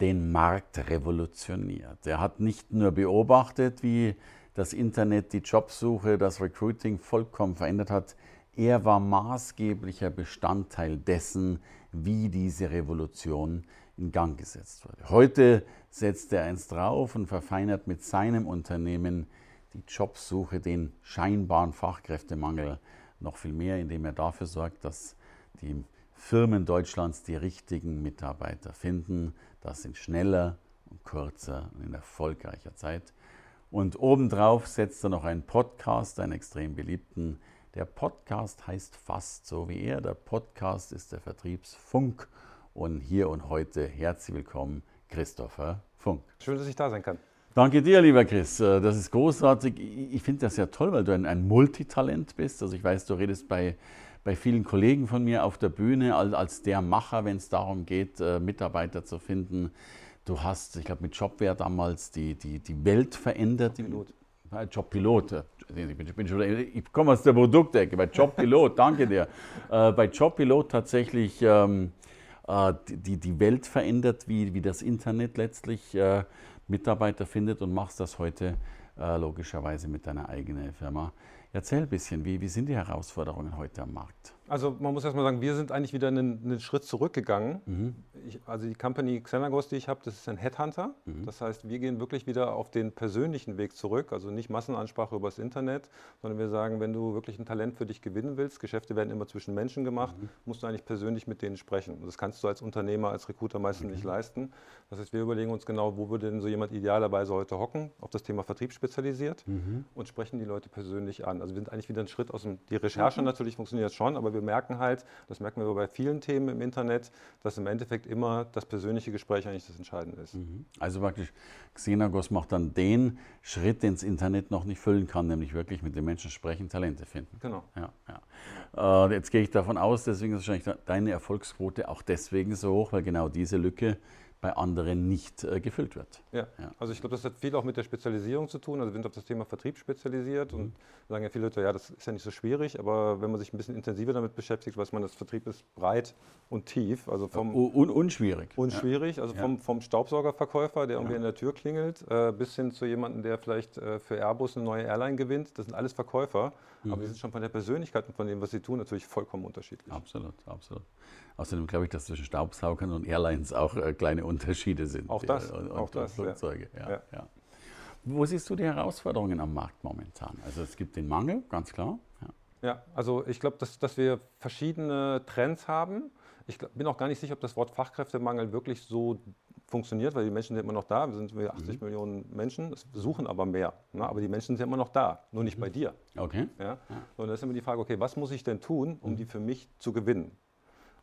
den Markt revolutioniert. Er hat nicht nur beobachtet, wie das Internet die Jobsuche, das Recruiting vollkommen verändert hat, er war maßgeblicher Bestandteil dessen, wie diese Revolution in Gang gesetzt wurde. Heute setzt er eins drauf und verfeinert mit seinem Unternehmen die Jobsuche, den scheinbaren Fachkräftemangel noch viel mehr, indem er dafür sorgt, dass die Firmen Deutschlands die richtigen Mitarbeiter finden. Das in schneller und kürzer und in erfolgreicher Zeit. Und obendrauf setzt er noch einen Podcast, einen extrem beliebten. Der Podcast heißt fast so wie er. Der Podcast ist der Vertriebsfunk. Und hier und heute herzlich willkommen, Christopher Funk. Schön, dass ich da sein kann. Danke dir, lieber Chris. Das ist großartig. Ich finde das ja toll, weil du ein, Multitalent bist. Also ich weiß, du redest bei bei vielen Kollegen von mir auf der Bühne als, als der Macher, wenn es darum geht, äh, Mitarbeiter zu finden. Du hast, ich glaube, mit Jobware damals die, die, die Welt verändert. Jobpilot. Jobpilot. Ich, bin, ich, bin schon, ich komme aus der Produktecke. Bei Jobpilot, danke dir. Äh, bei Jobpilot tatsächlich ähm, äh, die, die Welt verändert, wie, wie das Internet letztlich äh, Mitarbeiter findet und machst das heute äh, logischerweise mit deiner eigenen Firma. Erzähl ein bisschen, wie, wie sind die Herausforderungen heute am Markt? Also man muss erstmal sagen, wir sind eigentlich wieder einen, einen Schritt zurückgegangen. Mhm. Ich, also die Company Xenagos, die ich habe, das ist ein Headhunter. Mhm. Das heißt, wir gehen wirklich wieder auf den persönlichen Weg zurück. Also nicht Massenansprache übers Internet, sondern wir sagen, wenn du wirklich ein Talent für dich gewinnen willst, Geschäfte werden immer zwischen Menschen gemacht, mhm. musst du eigentlich persönlich mit denen sprechen. Das kannst du als Unternehmer, als Recruiter meistens nicht mhm. leisten. Das heißt, wir überlegen uns genau, wo würde denn so jemand idealerweise heute hocken, auf das Thema Vertrieb spezialisiert mhm. und sprechen die Leute persönlich an. Also wir sind eigentlich wieder ein Schritt aus dem, die Recherche mhm. natürlich funktioniert schon, aber wir merken halt, das merken wir bei vielen Themen im Internet, dass im Endeffekt immer das persönliche Gespräch eigentlich das Entscheidende ist. Mhm. Also praktisch, Xenagos macht dann den Schritt, den das Internet noch nicht füllen kann, nämlich wirklich mit den Menschen sprechen, Talente finden. Genau. Ja, ja. Äh, jetzt gehe ich davon aus, deswegen ist wahrscheinlich deine Erfolgsquote auch deswegen so hoch, weil genau diese Lücke bei anderen nicht äh, gefüllt wird. Ja. ja. also ich glaube, das hat viel auch mit der Spezialisierung zu tun. Also wir sind auf das Thema Vertrieb spezialisiert mhm. und sagen ja viele Leute, ja, das ist ja nicht so schwierig, aber wenn man sich ein bisschen intensiver damit beschäftigt, weiß man, das Vertrieb ist breit und tief. Also vom Un unschwierig. Unschwierig, also ja. vom, vom Staubsaugerverkäufer, der irgendwie an der Tür klingelt, äh, bis hin zu jemandem, der vielleicht äh, für Airbus eine neue Airline gewinnt. Das sind alles Verkäufer, mhm. aber die sind schon von der Persönlichkeit und von dem, was sie tun, natürlich vollkommen unterschiedlich. Absolut, absolut. Außerdem glaube ich, dass zwischen Staubsaugern und Airlines auch äh, kleine Unterschiede sind. Auch das, und, auch das Flugzeuge. Ja. Ja, ja. Wo siehst du die Herausforderungen am Markt momentan? Also es gibt den Mangel, ganz klar. Ja, also ich glaube, dass, dass wir verschiedene Trends haben. Ich glaub, bin auch gar nicht sicher, ob das Wort Fachkräftemangel wirklich so funktioniert, weil die Menschen sind immer noch da. Wir sind 80 mhm. Millionen Menschen, suchen aber mehr. Ne? Aber die Menschen sind immer noch da, nur nicht mhm. bei dir. Okay. Ja? ja. Und da ist immer die Frage, okay, was muss ich denn tun, um mhm. die für mich zu gewinnen?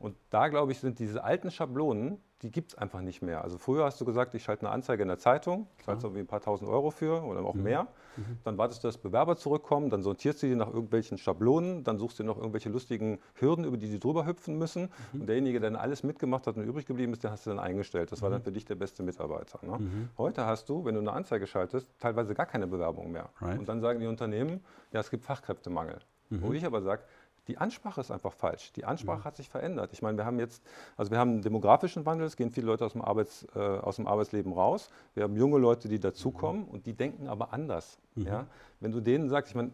Und da, glaube ich, sind diese alten Schablonen, die gibt es einfach nicht mehr. Also früher hast du gesagt, ich schalte eine Anzeige in der Zeitung, zahlst irgendwie ein paar tausend Euro für oder auch mhm. mehr. Mhm. Dann wartest du, dass Bewerber zurückkommen, dann sortierst du die nach irgendwelchen Schablonen, dann suchst du noch irgendwelche lustigen Hürden, über die sie drüber hüpfen müssen. Mhm. Und derjenige, der dann alles mitgemacht hat und übrig geblieben ist, den hast du dann eingestellt. Das war dann mhm. für dich der beste Mitarbeiter. Ne? Mhm. Heute hast du, wenn du eine Anzeige schaltest, teilweise gar keine Bewerbung mehr. Right. Und dann sagen die Unternehmen, ja, es gibt Fachkräftemangel. Wo mhm. ich aber sage, die Ansprache ist einfach falsch. Die Ansprache mhm. hat sich verändert. Ich meine, wir haben jetzt, also wir haben einen demografischen Wandel, es gehen viele Leute aus dem, Arbeits, äh, aus dem Arbeitsleben raus. Wir haben junge Leute, die dazukommen mhm. und die denken aber anders. Mhm. Ja? Wenn du denen sagst, ich meine,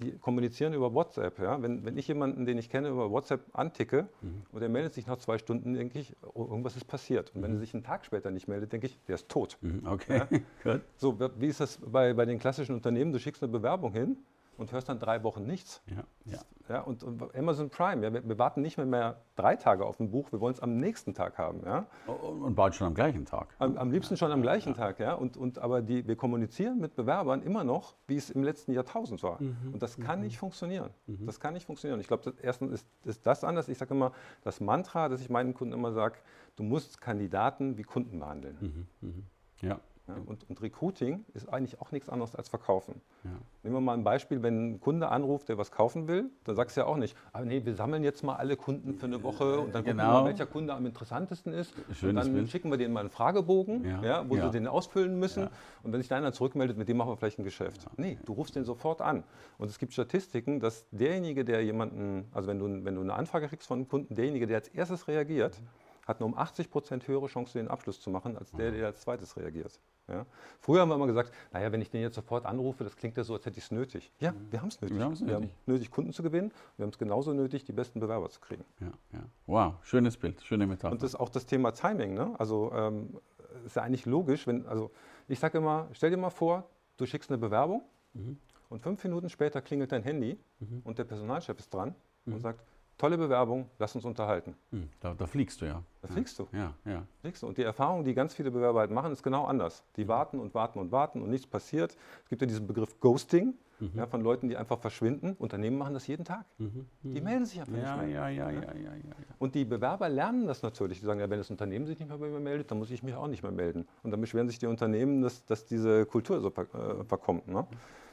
die kommunizieren über WhatsApp. Ja? Wenn, wenn ich jemanden, den ich kenne, über WhatsApp anticke mhm. und er meldet sich nach zwei Stunden, denke ich, oh, irgendwas ist passiert. Und wenn er mhm. sich einen Tag später nicht meldet, denke ich, der ist tot. Mhm. Okay. Ja? so, wie ist das bei, bei den klassischen Unternehmen? Du schickst eine Bewerbung hin und hörst dann drei Wochen nichts. Ja, ja. Ja, und, und Amazon Prime, ja, wir, wir, warten nicht mehr, mehr drei Tage auf ein Buch, wir wollen es am nächsten Tag haben. Ja? Und bald schon am gleichen Tag. Am, am liebsten schon am gleichen ja. Tag. Ja? Und, und, aber die, wir kommunizieren mit Bewerbern immer noch, wie es im letzten Jahrtausend war. Mhm. Und das kann mhm. nicht funktionieren. Mhm. Das kann nicht funktionieren. Ich glaube, erstens ist, ist das anders. Ich sage immer, das Mantra, das ich meinen Kunden immer sage, du musst Kandidaten wie Kunden behandeln. Mhm. mhm. Ja. Ja, und, und, Recruiting ist eigentlich auch nichts anderes als Verkaufen. Ja. Nehmen wir mal ein Beispiel, wenn ein Kunde anruft, der was kaufen will, dann sagst du ja auch nicht, aber ah, nee, wir sammeln jetzt mal alle Kunden für eine Woche und dann genau. gucken wir mal, welcher Kunde am interessantesten ist. Schönes und dann Bild. schicken wir denen mal einen Fragebogen, ja. ja wo sie den ausfüllen müssen. Und wenn sich da einer zurückmeldet, mit dem machen wir vielleicht ein Geschäft. Nee, du rufst den sofort an. Und es gibt Statistiken, dass derjenige, der jemanden, also wenn du, wenn du eine Anfrage kriegst von einem Kunden, derjenige, der als erstes reagiert, mhm hat eine um 80 Prozent höhere Chance, den Abschluss zu machen, als der, der als zweites reagiert. Ja? Früher haben wir immer gesagt, naja, wenn ich den jetzt sofort anrufe, das klingt ja so, als hätte ich es nötig. Ja, wir haben es nötig. Wir, wir haben nötig, Kunden zu gewinnen. Wir haben es genauso nötig, die besten Bewerber zu kriegen. Ja, ja. Wow, schönes Bild, schöne Metapher. Und das ist auch das Thema Timing. Ne? Also ähm, ist ja eigentlich logisch, wenn, also ich sage immer, stell dir mal vor, du schickst eine Bewerbung mhm. und fünf Minuten später klingelt dein Handy mhm. und der Personalchef ist dran mhm. und sagt, tolle Bewerbung, lass uns unterhalten. Hm, da, da, fliegst du ja. Da fliegst du. Ja, ja. Fliegst du. Und die Erfahrung, die ganz viele Bewerber halt machen, ist genau anders. Die warten und warten und warten und nichts passiert. Es gibt ja diesen Begriff Ghosting mhm. ja, von Leuten, die einfach verschwinden. Unternehmen machen das jeden Tag. Mhm. Die mhm. melden sich einfach ja, nicht mehr. Ja, ja, ja, ja, ja, Und die Bewerber lernen das natürlich. Die sagen, ja, wenn das Unternehmen sich nicht mehr bei mir meldet, dann muss ich mich auch nicht mehr melden. Und dann beschweren sich die Unternehmen, dass, dass diese Kultur so äh, verkommt. Ne?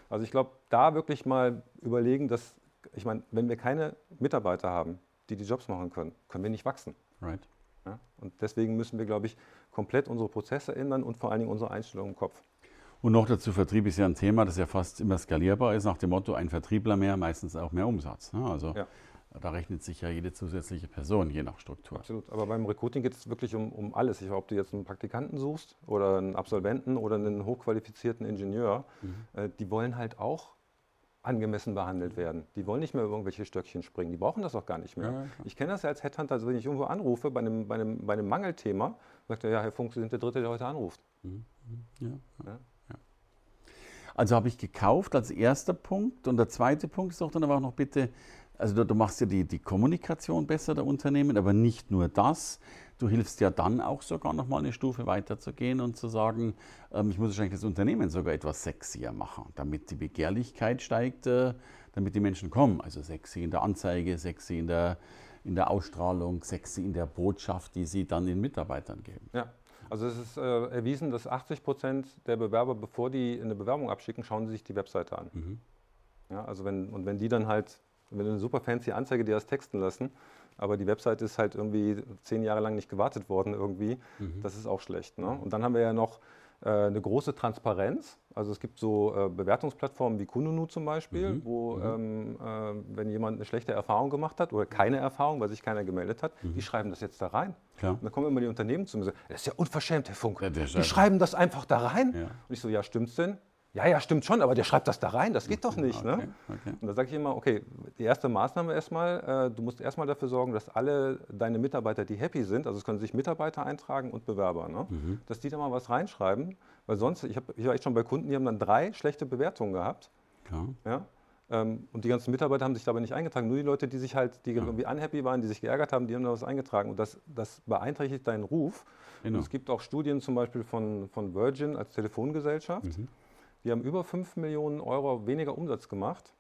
Also ich glaube, da wirklich mal überlegen, dass, ich meine, wenn wir keine Mitarbeiter haben, die die Jobs machen können, können wir nicht wachsen. Right. Ja? Und deswegen müssen wir, glaube ich, komplett unsere Prozesse ändern und vor allen Dingen unsere Einstellung im Kopf. Und noch dazu, Vertrieb ist ja ein Thema, das ja fast immer skalierbar ist, nach dem Motto, ein Vertriebler mehr, meistens auch mehr Umsatz. Ne? Also ja. da rechnet sich ja jede zusätzliche Person, je nach Struktur. Absolut, aber beim Recruiting geht es wirklich um, um alles. Ich, ob du jetzt einen Praktikanten suchst oder einen Absolventen oder einen hochqualifizierten Ingenieur, mhm. äh, die wollen halt auch angemessen behandelt werden. Die wollen nicht mehr über irgendwelche Stöckchen springen. Die brauchen das auch gar nicht mehr. Ja, ich kenne das ja als Headhunter, also wenn ich irgendwo anrufe bei einem, bei einem, bei einem Mangelthema, sagt er, ja, Herr Funk, Sie sind der Dritte, der heute anruft. Mhm. mhm. Ja, ja. Also habe ich gekauft als erster Punkt. Und der zweite Punkt ist auch dann aber auch noch bitte, also du, du machst ja die, die Kommunikation besser der Unternehmen, aber nicht nur das. Du hilfst ja dann auch sogar noch mal eine Stufe weiter zu gehen und zu sagen, ähm, ich muss wahrscheinlich das Unternehmen sogar etwas sexier machen, damit die Begehrlichkeit steigt, äh, damit die Menschen kommen. Also sexy in der Anzeige, sexy in der, in der Ausstrahlung, sexy in der Botschaft, die sie dann den Mitarbeitern geben. Ja. Also es ist äh, erwiesen, dass 80 Prozent der Bewerber, bevor die eine Bewerbung abschicken, schauen sie sich die Webseite an. Mhm. Ja, also wenn, und wenn die dann halt, wenn du eine super fancy Anzeige dir das texten lassen, aber die Website ist halt irgendwie zehn Jahre lang nicht gewartet worden irgendwie. Mhm. Das ist auch schlecht. Ne? Und dann haben wir ja noch äh, eine große Transparenz. Also es gibt so äh, Bewertungsplattformen wie Kununu zum Beispiel, mhm. wo mhm. Ähm, äh, wenn jemand eine schlechte Erfahrung gemacht hat oder keine Erfahrung, weil sich keiner gemeldet hat, mhm. die schreiben das jetzt da rein. Klar. Und dann kommen immer die Unternehmen zu mir und sagen, das ist ja unverschämt, Herr Funk. Ja, die schreiben das einfach da rein. Ja. Und ich so, ja, stimmt's denn? Ja, ja, stimmt schon, aber der schreibt das da rein, das geht doch nicht. Ne? Okay, ne? okay. Und da sage ich immer, okay, die erste Maßnahme erstmal, äh, du musst erstmal dafür sorgen, dass alle deine Mitarbeiter, die happy sind, also es können sich Mitarbeiter eintragen und Bewerber, ne? Mhm. dass die da mal was reinschreiben, weil sonst, ich, hab, ich war echt schon bei Kunden, die haben dann drei schlechte Bewertungen gehabt. Klar. Ja? Ähm, und die ganzen Mitarbeiter haben sich dabei nicht eingetragen, nur die Leute, die sich halt, die ja. irgendwie unhappy waren, die sich geärgert haben, die haben da was eingetragen. Und das, das beeinträchtigt deinen Ruf. Genau. Und es gibt auch Studien zum Beispiel von, von Virgin als Telefongesellschaft. Mhm die haben über 5 Millionen Euro weniger Umsatz gemacht,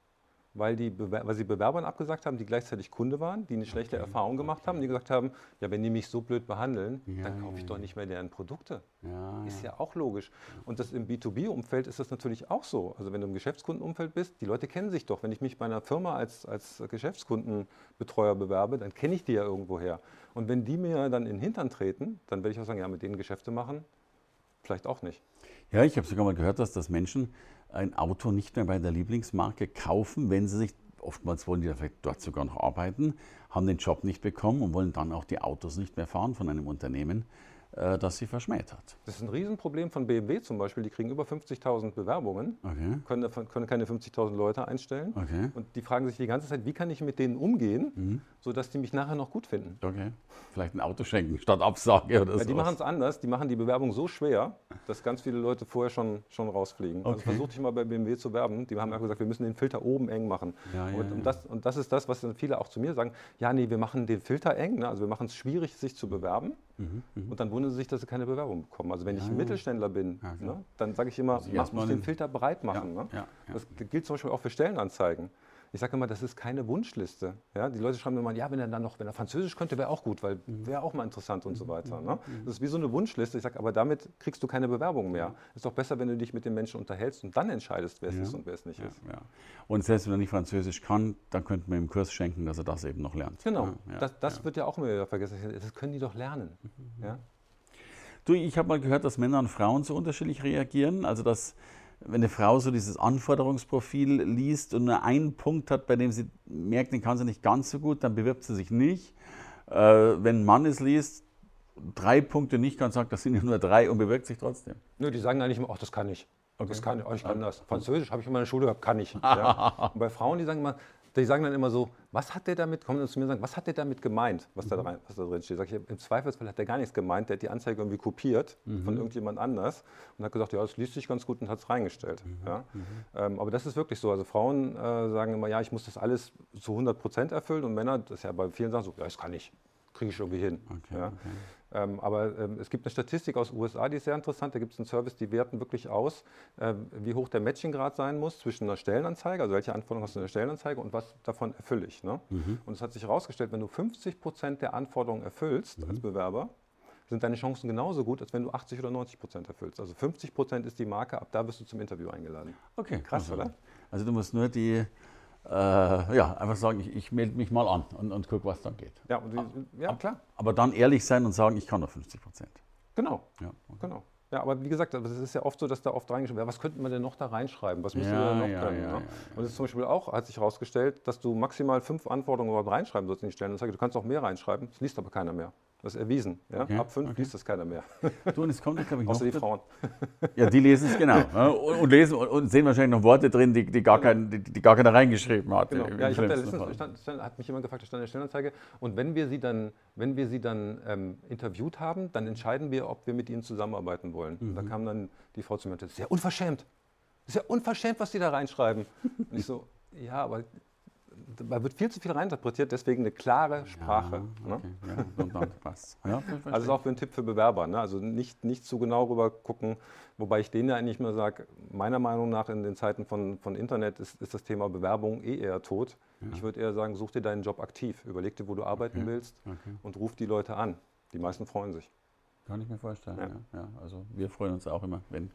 weil, die weil sie Bewerbern abgesagt haben, die gleichzeitig Kunde waren, die eine schlechte okay. Erfahrung gemacht haben, die gesagt haben, ja, wenn die mich so blöd behandeln, ja, dann kaufe ich doch nicht mehr deren Produkte. Ja, ist ja auch logisch. Und das im B2B-Umfeld ist das natürlich auch so. Also wenn du im Geschäftskundenumfeld bist, die Leute kennen sich doch. Wenn ich mich bei einer Firma als, als Geschäftskundenbetreuer bewerbe, dann kenne ich die ja irgendwoher. Und wenn die mir dann in den Hintern treten, dann werde ich auch sagen, ja, mit denen Geschäfte machen, vielleicht auch nicht. Ja, ich habe sogar mal gehört, dass das Menschen ein Auto nicht mehr bei der Lieblingsmarke kaufen, wenn sie sich, oftmals wollen die vielleicht dort sogar noch arbeiten, haben den Job nicht bekommen und wollen dann auch die Autos nicht mehr fahren von einem Unternehmen, äh, das sie verschmäht hat. Das ist ein Riesenproblem von BMW zum Beispiel. Die kriegen über 50.000 Bewerbungen, okay. können, können keine 50.000 Leute einstellen. Okay. Und die fragen sich die ganze Zeit, wie kann ich mit denen umgehen, mhm. sodass die mich nachher noch gut finden. Okay. Vielleicht ein Auto schenken statt Absage oder so. Ja, die machen es anders. Die machen die Bewerbung so schwer, dass ganz viele Leute vorher schon, schon rausfliegen. Also okay. Also versuch dich mal bei BMW zu werben. Die haben ja gesagt, wir müssen den Filter oben eng machen. Ja, und, ja, und, das, und das ist das, was dann viele auch zu mir sagen. Ja, nee, wir machen den Filter eng. Ne? Also wir machen es schwierig, sich zu bewerben. Mhm, mhm, und dann wundern sie sich, dass sie keine Bewerbung bekommen. Also wenn ich ein Mittelständler bin, ja, ne, dann sage ich immer, also mach, muss den Filter breit machen. Ne? Das gilt zum Beispiel auch für Stellenanzeigen. Ich sage immer, das ist keine Wunschliste. Ja, die Leute schreiben immer, ja, wenn er dann noch, wenn er Französisch könnte, wäre auch gut, weil mhm. wäre auch mal interessant und so mhm. weiter. Ne? Das ist wie so eine Wunschliste. Ich sage, aber damit kriegst du keine Bewerbung mehr. Ist doch besser, wenn du dich mit den Menschen unterhältst und dann entscheidest, wer es ja. ist und wer es nicht ja, ist. Ja. Und selbst wenn er nicht Französisch kann, dann könnten wir ihm Kurs schenken, dass er das eben noch lernt. Genau, das, das wird ja auch immer wieder vergessen. Das können die doch lernen. Mhm. Ja? Du, ich habe mal gehört, dass Männer und Frauen so unterschiedlich reagieren. Also, dass wenn eine Frau so dieses Anforderungsprofil liest und nur einen Punkt hat, bei dem sie merkt, den kann sie nicht ganz so gut, dann bewirbt sie sich nicht. Äh, wenn ein Mann es liest, drei Punkte nicht kann, sagt, das sind ja nur drei und bewirkt sich trotzdem. Nö, die sagen eigentlich immer, ach, das kann ich. Okay. Das kann ich, oh, ich kann das. Französisch habe ich in meiner Schule gehabt, kann ich. Ja. Bei Frauen, die sagen immer, die sagen dann immer so, was hat der damit, kommen dann zu mir und sagen, was hat der damit gemeint, was, mhm. da, rein, was da drin steht. Sag ich, im Zweifelsfall hat der gar nichts gemeint, der hat die Anzeige irgendwie kopiert mhm. von irgendjemand anders und hat gesagt, ja, das liest sich ganz gut und hat es reingestellt. Mhm. Ja? Mhm. Ähm, aber das ist wirklich so. Also Frauen äh, sagen immer, ja, ich muss das alles zu 100 Prozent erfüllen und Männer, das ist ja bei vielen Sachen so, ja, das kann ich, kriege ich irgendwie hin. Okay, ja? okay. Ähm, aber ähm, es gibt eine Statistik aus den USA, die ist sehr interessant. Da gibt es einen Service, die werten wirklich aus, äh, wie hoch der Matchinggrad sein muss zwischen einer Stellenanzeige, also welche Anforderungen hast du in der Stellenanzeige und was davon erfülle ich. Ne? Mhm. Und es hat sich herausgestellt, wenn du 50 Prozent der Anforderungen erfüllst mhm. als Bewerber, sind deine Chancen genauso gut, als wenn du 80 oder 90 Prozent erfüllst. Also 50 Prozent ist die Marke, ab da wirst du zum Interview eingeladen. Okay, krass, also, oder? Also du musst nur die äh, ja, einfach sagen, ich, ich melde mich mal an und, und gucke, was dann geht. Ja, die, ja, klar. Aber dann ehrlich sein und sagen, ich kann nur 50 Prozent. Genau. Ja, okay. genau. Ja, aber wie gesagt, es ist ja oft so, dass da oft reingeschrieben wird, was könnte man denn noch da reinschreiben? Was müsste ja, da noch ja, können? Ja, ja, Und es ist zum Beispiel auch, hat sich herausgestellt, dass du maximal fünf Anforderungen überhaupt reinschreiben sollst in die Stellenanzeige. Du kannst auch mehr reinschreiben, das liest aber keiner mehr. Das ist erwiesen. Ja? Okay, Ab fünf okay. liest das keiner mehr. Du, und es kommt, glaube ich, Außer die Frauen. Ja, die lesen es genau. und, und, lesen und sehen wahrscheinlich noch Worte drin, die, die, gar, kein, die, die gar keiner reingeschrieben hat. Genau. Ja, ich habe da letztens, stand, stand, hat mich jemand gefragt, da stand in der Stellenanzeige. Und wenn wir sie dann, wenn wir sie dann ähm, interviewt haben, dann entscheiden wir, ob wir mit ihnen zusammenarbeiten wollen. Mhm. Da kam dann die Frau zu mir und sagte, das ist ja unverschämt. Das ist ja unverschämt, was die da reinschreiben. Und ich so, ja, aber da wird viel zu viel reininterpretiert, deswegen eine klare Sprache. Ja, okay. ne? ja, dann passt. Ja, also ist auch ein Tipp für Bewerber. Ne? Also nicht, nicht zu genau rüber gucken, wobei ich denen ja eigentlich mal sage, meiner Meinung nach in den Zeiten von, von Internet ist, ist das Thema Bewerbung eh eher tot. Ja. Ich würde eher sagen, such dir deinen Job aktiv, überleg dir, wo du arbeiten okay. willst okay. und ruf die Leute an. Die meisten freuen sich. Kann ich mir vorstellen. Ja. Also wir freuen uns auch immer, wenn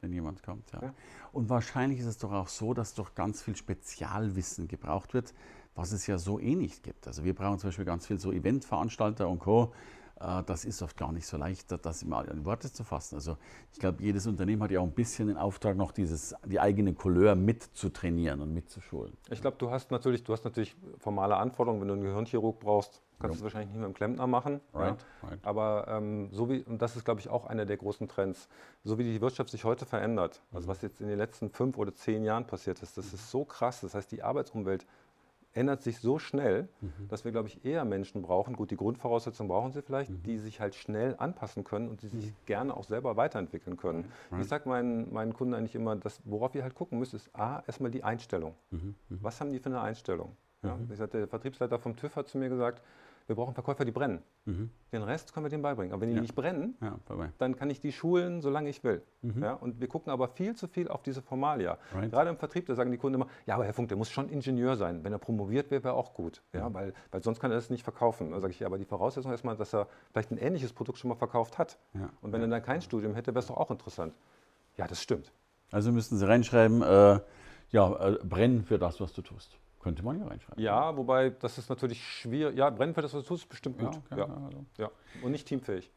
wenn jemand kommt. Ja. ja. Und wahrscheinlich ist es doch auch so, dass doch ganz viel Spezialwissen gebraucht wird, was es ja so eh nicht gibt. Also wir brauchen zum Beispiel ganz viel so Eventveranstalter und Co. Äh, das ist oft gar nicht so leicht, das immer in Worte zu fassen. Also ich glaube, jedes Unternehmen hat ja auch ein bisschen den Auftrag, noch dieses, die eigene Couleur mitzutrainieren und mitzuschulen. Ich glaube, du hast natürlich, du hast natürlich formale Anforderungen, wenn du einen Gehirnchirurg brauchst, kannst du es wahrscheinlich nicht mit einem Klempner machen. Right, ja. right. Aber ähm, so wie, und das ist, glaube ich, auch einer der großen Trends, so wie die Wirtschaft sich heute verändert, also mhm. was jetzt in den letzten fünf oder zehn Jahren passiert ist, das ist so krass. Das heißt, die Arbeitsumwelt ändert sich so schnell, mhm. dass wir, glaube ich, eher Menschen brauchen, gut, die Grundvoraussetzungen brauchen sie vielleicht, mhm. die sich halt schnell anpassen können und die sich mhm. gerne auch selber weiterentwickeln können. Right. Ich sage meinen, meinen Kunden eigentlich immer, dass, worauf ihr halt gucken müsst, ist A, erstmal die Einstellung. Mhm. mhm. Was haben die für eine Einstellung? Ja? Mhm. Ich sag, der Vertriebsleiter vom TÜV hat zu mir gesagt, wir brauchen Verkäufer, die brennen. Mhm. Den Rest können wir denen beibringen. Aber wenn die ja. nicht brennen, ja, dann kann ich die schulen, solange ich will. Mhm. Ja, und wir gucken aber viel zu viel auf diese Formalia. Right. Gerade im Vertrieb, da sagen die Kunden immer, ja, aber Herr Funk, der muss schon Ingenieur sein. Wenn er promoviert wäre, wäre auch gut. Ja, mhm. weil, weil sonst kann er das nicht verkaufen. Da sage ich, ja, aber die Voraussetzung ist erstmal, dass er vielleicht ein ähnliches Produkt schon mal verkauft hat. Und wenn er dann kein Studium hätte, wäre es doch auch interessant. Ja, das stimmt. Also müssten Sie reinschreiben, äh, ja, äh, brennen für das, was du tust. Könnte man ja reinschreiben. Ja, wobei das ist natürlich schwierig. Ja, du tust, ist bestimmt gut. Ja, okay, ja. Also. ja. Und nicht teamfähig.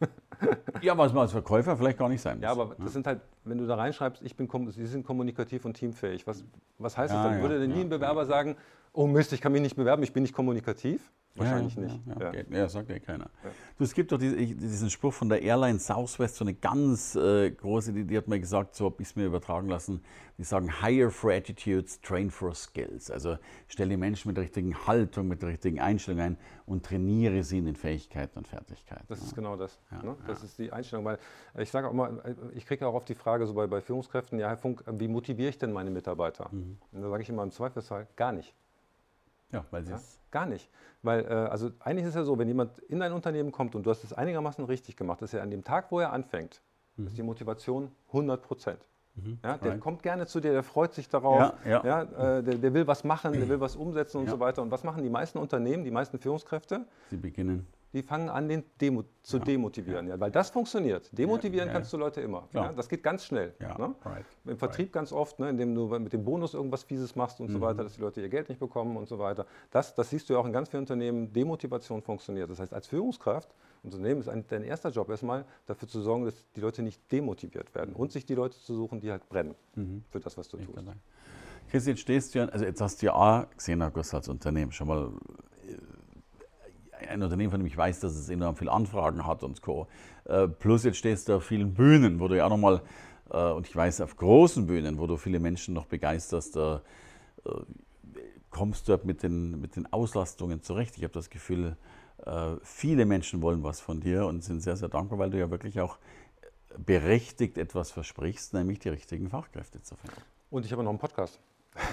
ja, was man als Verkäufer vielleicht gar nicht sein muss. Ja, aber das sind halt, wenn du da reinschreibst, ich bin, sie sind kommunikativ und teamfähig. Was, was heißt das dann? Würde denn nie ein Bewerber sagen, oh Mist, ich kann mich nicht bewerben, ich bin nicht kommunikativ? Wahrscheinlich ja, nicht. Ja, ja, ja, sagt ja keiner. Du, es gibt doch diesen Spruch von der Airline Southwest, so eine ganz äh, große, die, die, hat mir gesagt, so habe ich es mir übertragen lassen, die sagen, hire for attitudes, train for skills. Also stelle die Menschen mit der richtigen Haltung, mit der richtigen Einstellung ein und trainiere sie in den Fähigkeiten und Fertigkeiten. Das ist genau das. Ne? Das ist die Einstellung. Weil ich sage auch mal, ich kriege auch oft die Frage so bei, bei Führungskräften, ja Herr Funk, wie motiviere ich denn meine Mitarbeiter? Mhm. Und da sage ich immer im Zweifelsfall, gar nicht. Ja, weil sie ja, es. Gar nicht. Weil, äh, also eigentlich ist es ja so, wenn jemand in dein Unternehmen kommt und du hast es einigermaßen richtig gemacht, dass er an dem Tag, wo er anfängt, mhm. ist die Motivation 100 Prozent. Mhm. Ja, der right. kommt gerne zu dir, der freut sich darauf, ja, ja. ja äh, der, der, will was machen, der will was umsetzen und so weiter. Und was machen die meisten Unternehmen, die meisten Führungskräfte? Sie beginnen die fangen an, den Demo zu ja. demotivieren. Ja. weil das funktioniert. Demotivieren ja, kannst du Leute immer. das geht ganz schnell. Ne? Right. Im Vertrieb right. ganz oft, ne, indem du mit dem Bonus irgendwas Fieses machst und mhm. so weiter, dass die Leute ihr Geld nicht bekommen und so weiter. Das, das siehst du ja auch in ganz vielen Unternehmen. Demotivation funktioniert. Das heißt, als Führungskraft, Unternehmen ist ein, dein erster Job erstmal, dafür zu sorgen, dass die Leute nicht demotiviert werden und sich die Leute zu suchen, die halt brennen mhm. für das, was du ich tust. Chris, jetzt stehst du ja, also jetzt hast du ja auch gesehen, August, als Unternehmen schon mal ein Unternehmen, von dem ich weiß, dass es enorm viele Anfragen hat und Co. Äh, plus jetzt stehst du auf vielen Bühnen, wo du ja auch nochmal, äh, und ich weiß auf großen Bühnen, wo du viele Menschen noch begeisterst, äh, kommst du mit den, mit den Auslastungen zurecht. Ich habe das Gefühl, viele Menschen wollen was von dir und sind sehr, sehr dankbar, weil du ja wirklich auch berechtigt etwas versprichst, nämlich die richtigen Fachkräfte zu finden. Und ich habe noch einen Podcast.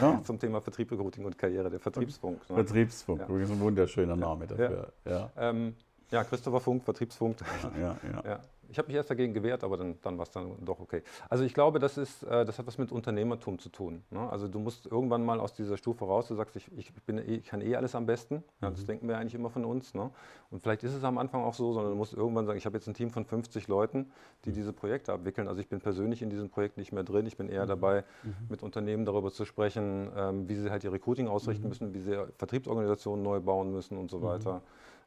Ja. zum Thema Vertrieb, Recruiting und Karriere, der Vertriebsfunk. Ne? Vertriebsfunk, ja. ist ein wunderschöner Name dafür. Ja, ähm, ja Christopher Funk, Vertriebsfunk. Ja, ja, ich habe mich erst dagegen gewehrt, aber dann, dann war es dann doch okay. Also ich glaube, das, ist, äh, das hat was mit Unternehmertum zu tun. Ne? Also du musst irgendwann mal aus dieser Stufe raus, du sagst, ich, ich, bin, ich kann eh alles am besten. Ja, das mhm. denken wir eigentlich immer von uns. Ne? Und vielleicht ist es am Anfang auch so, sondern du musst irgendwann sagen, ich habe jetzt ein Team von 50 Leuten, die mhm. diese Projekte abwickeln. Also ich bin persönlich in diesem Projekt nicht mehr drin. Ich bin eher mhm. dabei, mhm. mit Unternehmen darüber zu sprechen, ähm, wie sie halt ihr Recruiting ausrichten mhm. müssen, wie sie Vertriebsorganisationen neu bauen müssen und so weiter.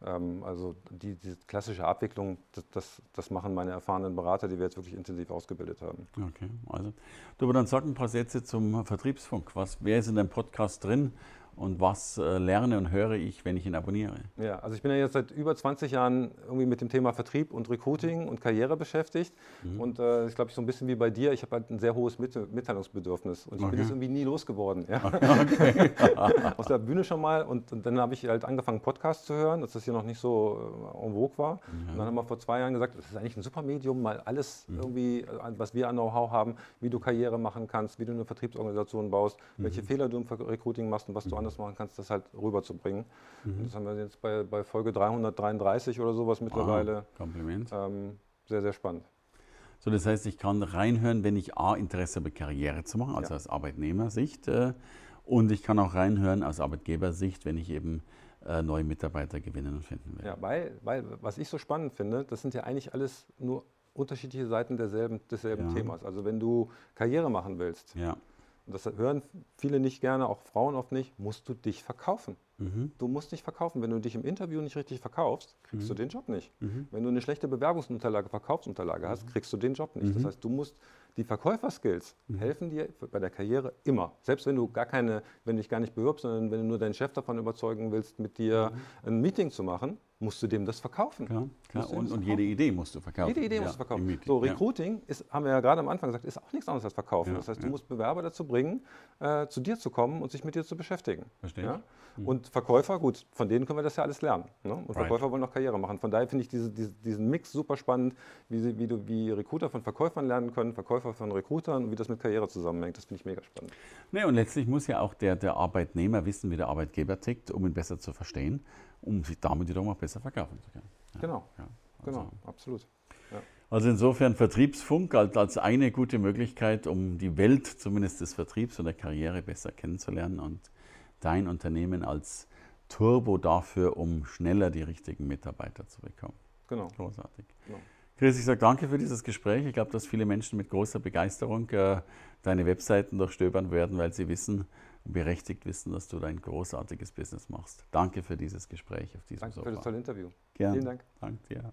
Ähm, also die, die, klassische Abwicklung, das, das, das, machen meine erfahrenen Berater, die wir jetzt wirklich intensiv ausgebildet haben. Okay, also du, aber dann sag ein paar Sätze zum Vertriebsfunk. Was, wer ist in deinem Podcast drin? Und was äh, lerne und höre ich, wenn ich ihn abonniere? Ja, also ich bin ja jetzt seit über 20 Jahren irgendwie mit dem Thema Vertrieb und Recruiting und Karriere beschäftigt. Mhm. Und äh, ich glaube, so ein bisschen wie bei dir, ich habe halt ein sehr hohes Mitteilungsbedürfnis und ich okay. bin es irgendwie nie losgeworden. Ja? Okay. Aus der Bühne schon mal und, und dann habe ich halt angefangen, Podcasts zu hören, dass das hier noch nicht so äh, en vogue war. Mhm. Und dann haben wir vor zwei Jahren gesagt, das ist eigentlich ein super Medium, mal alles mhm. irgendwie, äh, was wir an Know-how haben, wie du Karriere machen kannst, wie du eine Vertriebsorganisation baust, welche mhm. Fehler du im Recruiting machst und was du anders anders machen kannst, das halt rüberzubringen. Mhm. Das haben wir jetzt bei, bei Folge 333 oder sowas mittlerweile. Ah, Kompliment. Ähm, sehr, sehr spannend. So, das heißt, ich kann reinhören, wenn ich A, Interesse habe, Karriere zu machen, also ja. aus Arbeitnehmersicht. Äh, und ich kann auch reinhören aus Arbeitgebersicht, wenn ich eben äh, neue Mitarbeiter gewinnen und finden will. Ja, weil, weil, was ich so spannend finde, das sind ja eigentlich alles nur unterschiedliche Seiten derselben, desselben ja. Themas. Also wenn du Karriere machen willst, ja das hören viele nicht gerne, auch Frauen oft nicht, musst du dich verkaufen. Mhm. Du musst dich verkaufen. Wenn du dich im Interview nicht richtig verkaufst, kriegst mhm. du den Job nicht. Mhm. Wenn du eine schlechte Bewerbungsunterlage, Verkaufsunterlage hast, mhm. kriegst du den Job nicht. Das mhm. heißt, du musst die Verkäuferskills helfen dir bei der Karriere immer. Selbst wenn du gar keine, wenn du dich gar nicht bewirbst, sondern wenn du nur deinen Chef davon überzeugen willst, mit dir ein Meeting zu machen, musst du dem das verkaufen. Klar, klar. Und, und, jede Idee musst du verkaufen. Jede Idee ja, musst du verkaufen. So, Recruiting ja. ist, haben wir ja gerade am Anfang gesagt, ist auch nichts anderes als verkaufen. Ja, das heißt, du musst Bewerber dazu bringen, äh, zu dir zu kommen und sich mit dir zu beschäftigen. Verstehe. Und Verkäufer, gut, von denen können wir das ja alles lernen. Ne? Und right. Verkäufer wollen auch Karriere machen. Von daher finde ich diese, diese, diesen Mix super spannend, wie, sie, wie, du, wie Recruiter von Verkäufern lernen können, Verkäufer von Recruitern und wie das mit Karriere zusammenhängt. Das finde ich mega spannend. Nee, und letztlich muss ja auch der, der Arbeitnehmer wissen, wie der Arbeitgeber tickt, um ihn besser zu verstehen um sich damit wiederum auch besser verkaufen zu können. Ja, genau, ja, also. genau, absolut. Ja. Also insofern Vertriebsfunk als, als eine gute Möglichkeit, um die Welt zumindest des Vertriebs und der Karriere besser kennenzulernen und dein Unternehmen als Turbo dafür, um schneller die richtigen Mitarbeiter zu bekommen. Genau. Großartig. Genau. Chris, ich sage danke für dieses Gespräch. Ich glaube, dass viele Menschen mit großer Begeisterung äh, deine Webseiten durchstöbern werden, weil sie wissen, berechtigt wissen, dass du ein großartiges Business machst. Danke für dieses Gespräch auf diesem Danke Sofa. für das tolle Interview. Gerne. Vielen Dank. Danke dir.